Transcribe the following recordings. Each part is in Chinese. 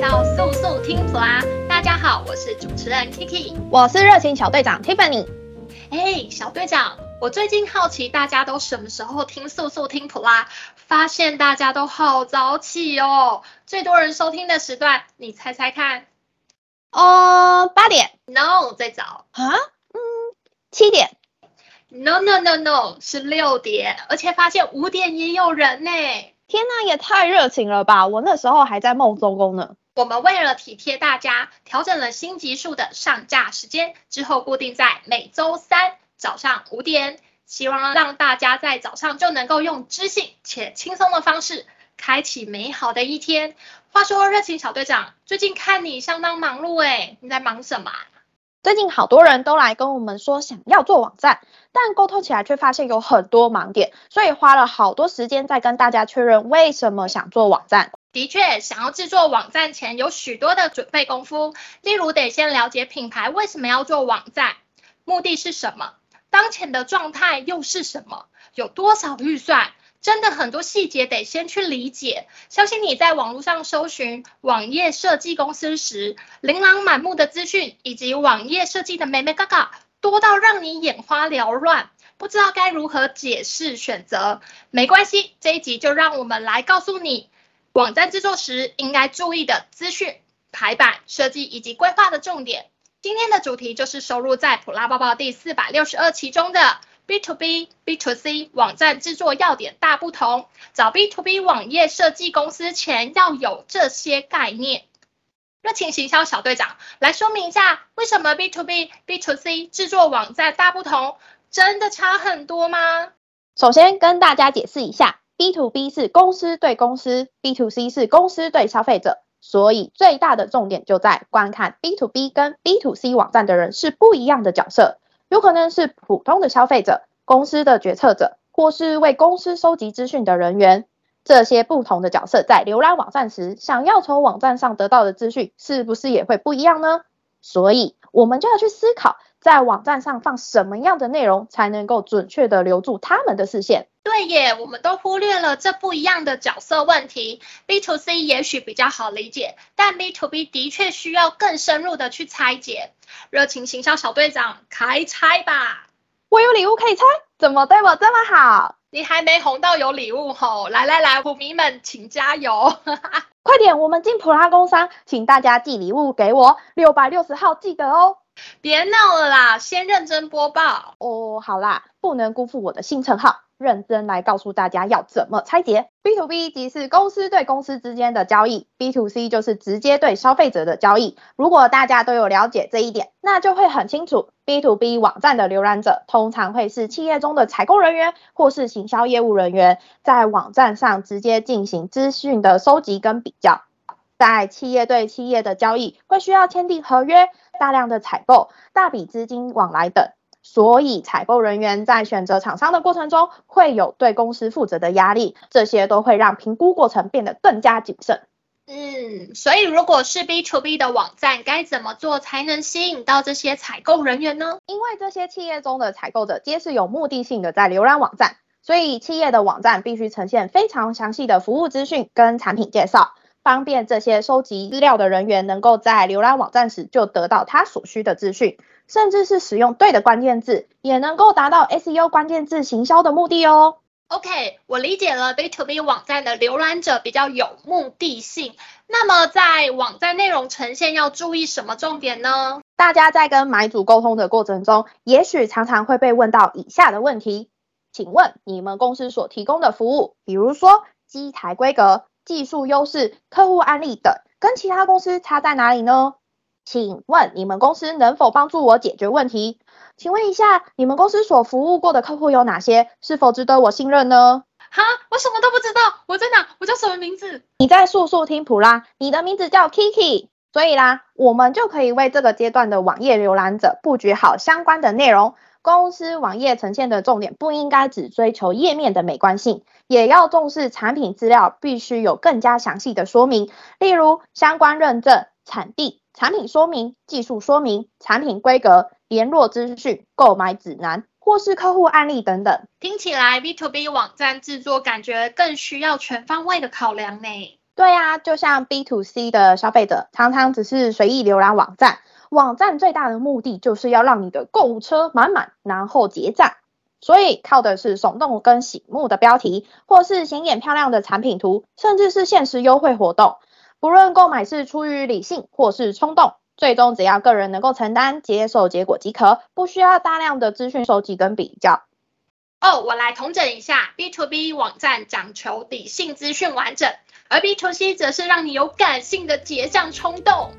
到速速听普拉，大家好，我是主持人 Kiki，我是热情小队长 Tiffany。哎，小队长，我最近好奇大家都什么时候听速速听普拉，发现大家都好早起哦。最多人收听的时段，你猜猜看？哦，八点？No，最早啊？嗯，七点？No No No No，是六点，而且发现五点也有人呢。天呐，也太热情了吧！我那时候还在梦周公呢。我们为了体贴大家，调整了新集数的上架时间，之后固定在每周三早上五点，希望让大家在早上就能够用知性且轻松的方式开启美好的一天。话说，热情小队长，最近看你相当忙碌诶，你在忙什么？最近好多人都来跟我们说想要做网站，但沟通起来却发现有很多盲点，所以花了好多时间在跟大家确认为什么想做网站。的确，想要制作网站前有许多的准备功夫，例如得先了解品牌为什么要做网站，目的是什么，当前的状态又是什么，有多少预算。真的很多细节得先去理解，相信你在网络上搜寻网页设计公司时，琳琅满目的资讯以及网页设计的眉眉嘎嘎多到让你眼花缭乱，不知道该如何解释选择。没关系，这一集就让我们来告诉你，网站制作时应该注意的资讯、排版设计以及规划的重点。今天的主题就是收录在普拉抱报第四百六十二期中的。B to B、B to C 网站制作要点大不同，找 B to B 网页设计公司前要有这些概念。热情行销小队长来说明一下，为什么 B to B、B to C 制作网站大不同？真的差很多吗？首先跟大家解释一下，B to B 是公司对公司，B to C 是公司对消费者，所以最大的重点就在观看 B to B 跟 B to C 网站的人是不一样的角色。有可能是普通的消费者、公司的决策者，或是为公司收集资讯的人员。这些不同的角色在浏览网站时，想要从网站上得到的资讯，是不是也会不一样呢？所以，我们就要去思考，在网站上放什么样的内容，才能够准确的留住他们的视线。对耶，我们都忽略了这不一样的角色问题。B to C 也许比较好理解，但 B to B 的确需要更深入的去拆解。热情行销小队长，开拆吧！我有礼物可以拆，怎么对我这么好？你还没红到有礼物吼！来来来，普迷们请加油！快点，我们进普拉工商，请大家寄礼物给我，六百六十号记得哦。别闹了啦，先认真播报。哦，好啦，不能辜负我的新称号。认真来告诉大家要怎么拆解。B to B 即是公司对公司之间的交易，B to C 就是直接对消费者的交易。如果大家都有了解这一点，那就会很清楚，B to B 网站的浏览者通常会是企业中的采购人员或是行销业务人员，在网站上直接进行资讯的收集跟比较。在企业对企业的交易会需要签订合约、大量的采购、大笔资金往来等。所以，采购人员在选择厂商的过程中，会有对公司负责的压力，这些都会让评估过程变得更加谨慎。嗯，所以如果是 B to B 的网站，该怎么做才能吸引到这些采购人员呢？因为这些企业中的采购者皆是有目的性的在浏览网站，所以企业的网站必须呈现非常详细的服务资讯跟产品介绍，方便这些收集资料的人员能够在浏览网站时就得到他所需的资讯。甚至是使用对的关键字，也能够达到 SEO 关键字行销的目的哦。OK，我理解了 B to B 网站的浏览者比较有目的性。那么在网站内容呈现要注意什么重点呢？大家在跟买主沟通的过程中，也许常常会被问到以下的问题：请问你们公司所提供的服务，比如说机台规格、技术优势、客户案例等，跟其他公司差在哪里呢？请问你们公司能否帮助我解决问题？请问一下，你们公司所服务过的客户有哪些？是否值得我信任呢？哈，我什么都不知道，我在哪？我叫什么名字？你在速速听普拉，你的名字叫 Kiki，所以啦，我们就可以为这个阶段的网页浏览者布局好相关的内容。公司网页呈现的重点不应该只追求页面的美观性，也要重视产品资料，必须有更加详细的说明，例如相关认证、产地。产品说明、技术说明、产品规格、联络资讯、购买指南或是客户案例等等，听起来 B to B 网站制作感觉更需要全方位的考量呢。对啊，就像 B to C 的消费者，常常只是随意浏览网站，网站最大的目的就是要让你的购物车满满，然后结账。所以靠的是耸动跟醒目的标题，或是显眼漂亮的产品图，甚至是限时优惠活动。不论购买是出于理性或是冲动，最终只要个人能够承担、接受结果即可，不需要大量的资讯收集跟比较。哦，我来统整一下，B to B 网站讲求理性资讯完整，而 B to C 则是让你有感性的结账冲动。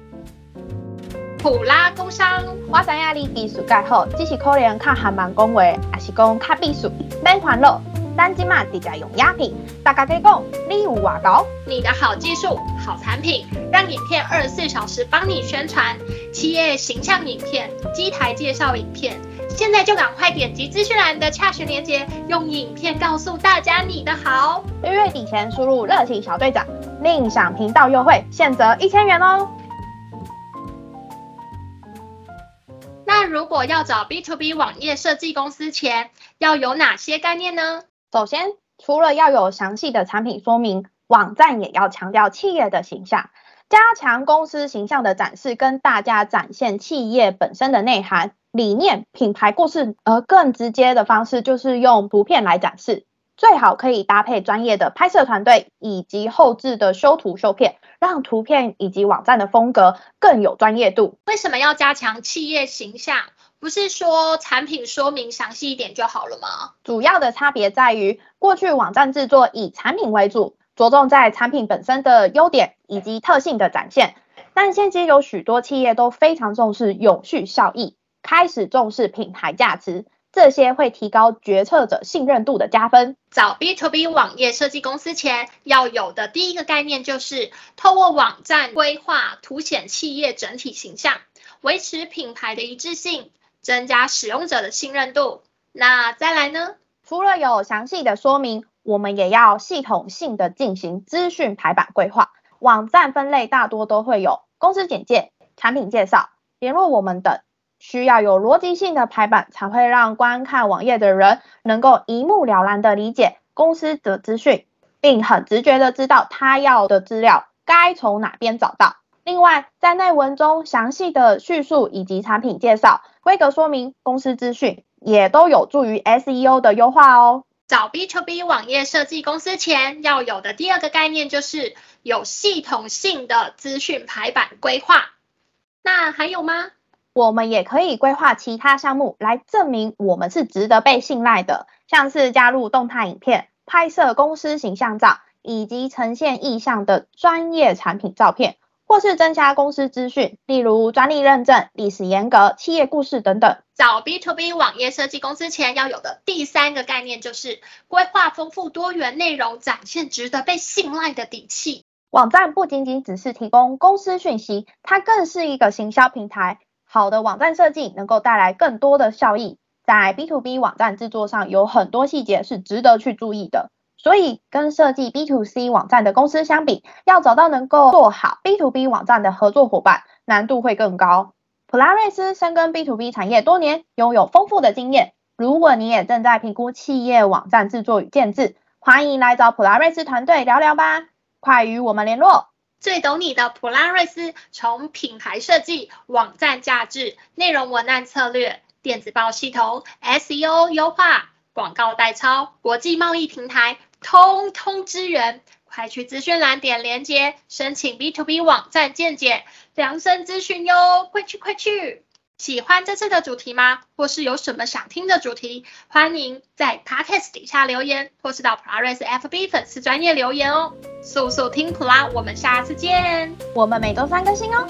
普拉工商，我知影你技术介好，只是可能较含慢讲话，还是讲较避暑，免烦恼。咱即马直接用鸦片，大家可以讲，你有外高？你的好技术、好产品，让影片二十四小时帮你宣传。企业形象影片、机台介绍影片，现在就赶快点击资讯栏的洽询链接，用影片告诉大家你的好。六月底前输入热情小队长，另享频道优惠，现折一千元哦。如果要找 B to B 网页设计公司前，要有哪些概念呢？首先，除了要有详细的产品说明，网站也要强调企业的形象，加强公司形象的展示，跟大家展现企业本身的内涵、理念、品牌故事。而更直接的方式就是用图片来展示。最好可以搭配专业的拍摄团队以及后置的修图修片，让图片以及网站的风格更有专业度。为什么要加强企业形象？不是说产品说明详细一点就好了吗？主要的差别在于，过去网站制作以产品为主，着重在产品本身的优点以及特性的展现。但现今有许多企业都非常重视永续效益，开始重视品牌价值。这些会提高决策者信任度的加分。找 B to B 网页设计公司前，要有的第一个概念就是，透过网站规划凸显企业整体形象，维持品牌的一致性，增加使用者的信任度。那再来呢？除了有详细的说明，我们也要系统性的进行资讯排版规划。网站分类大多都会有公司简介、产品介绍、联络我们等。需要有逻辑性的排版，才会让观看网页的人能够一目了然的理解公司的资讯，并很直觉的知道他要的资料该从哪边找到。另外，在内文中详细的叙述以及产品介绍、规格说明、公司资讯，也都有助于 SEO 的优化哦。找 B to B 网页设计公司前，要有的第二个概念就是有系统性的资讯排版规划。那还有吗？我们也可以规划其他项目来证明我们是值得被信赖的，像是加入动态影片、拍摄公司形象照，以及呈现意向的专业产品照片，或是增加公司资讯，例如专利认证、历史沿革、企业故事等等。找 B to B 网页设计公司前要有的第三个概念就是规划丰富多元内容，展现值得被信赖的底气。网站不仅仅只是提供公司讯息，它更是一个行销平台。好的网站设计能够带来更多的效益，在 B to B 网站制作上有很多细节是值得去注意的，所以跟设计 B to C 网站的公司相比，要找到能够做好 B to B 网站的合作伙伴，难度会更高。普拉瑞斯深耕 B to B 产业多年，拥有丰富的经验。如果你也正在评估企业网站制作与建制，欢迎来找普拉瑞斯团队聊聊吧，快与我们联络。最懂你的普拉瑞斯，从品牌设计、网站架置、内容文案策略、电子报系统、SEO 优化、广告代操、国际贸易平台，通通支援。快去资讯栏点连接，申请 B to B 网站见解，量身咨询哟！快去快去！喜欢这次的主题吗？或是有什么想听的主题？欢迎在 Podcast 底下留言，或是到普拉瑞斯 FB 粉丝专业留言哦。速速听普拉，我们下次见。我们每周三更新哦。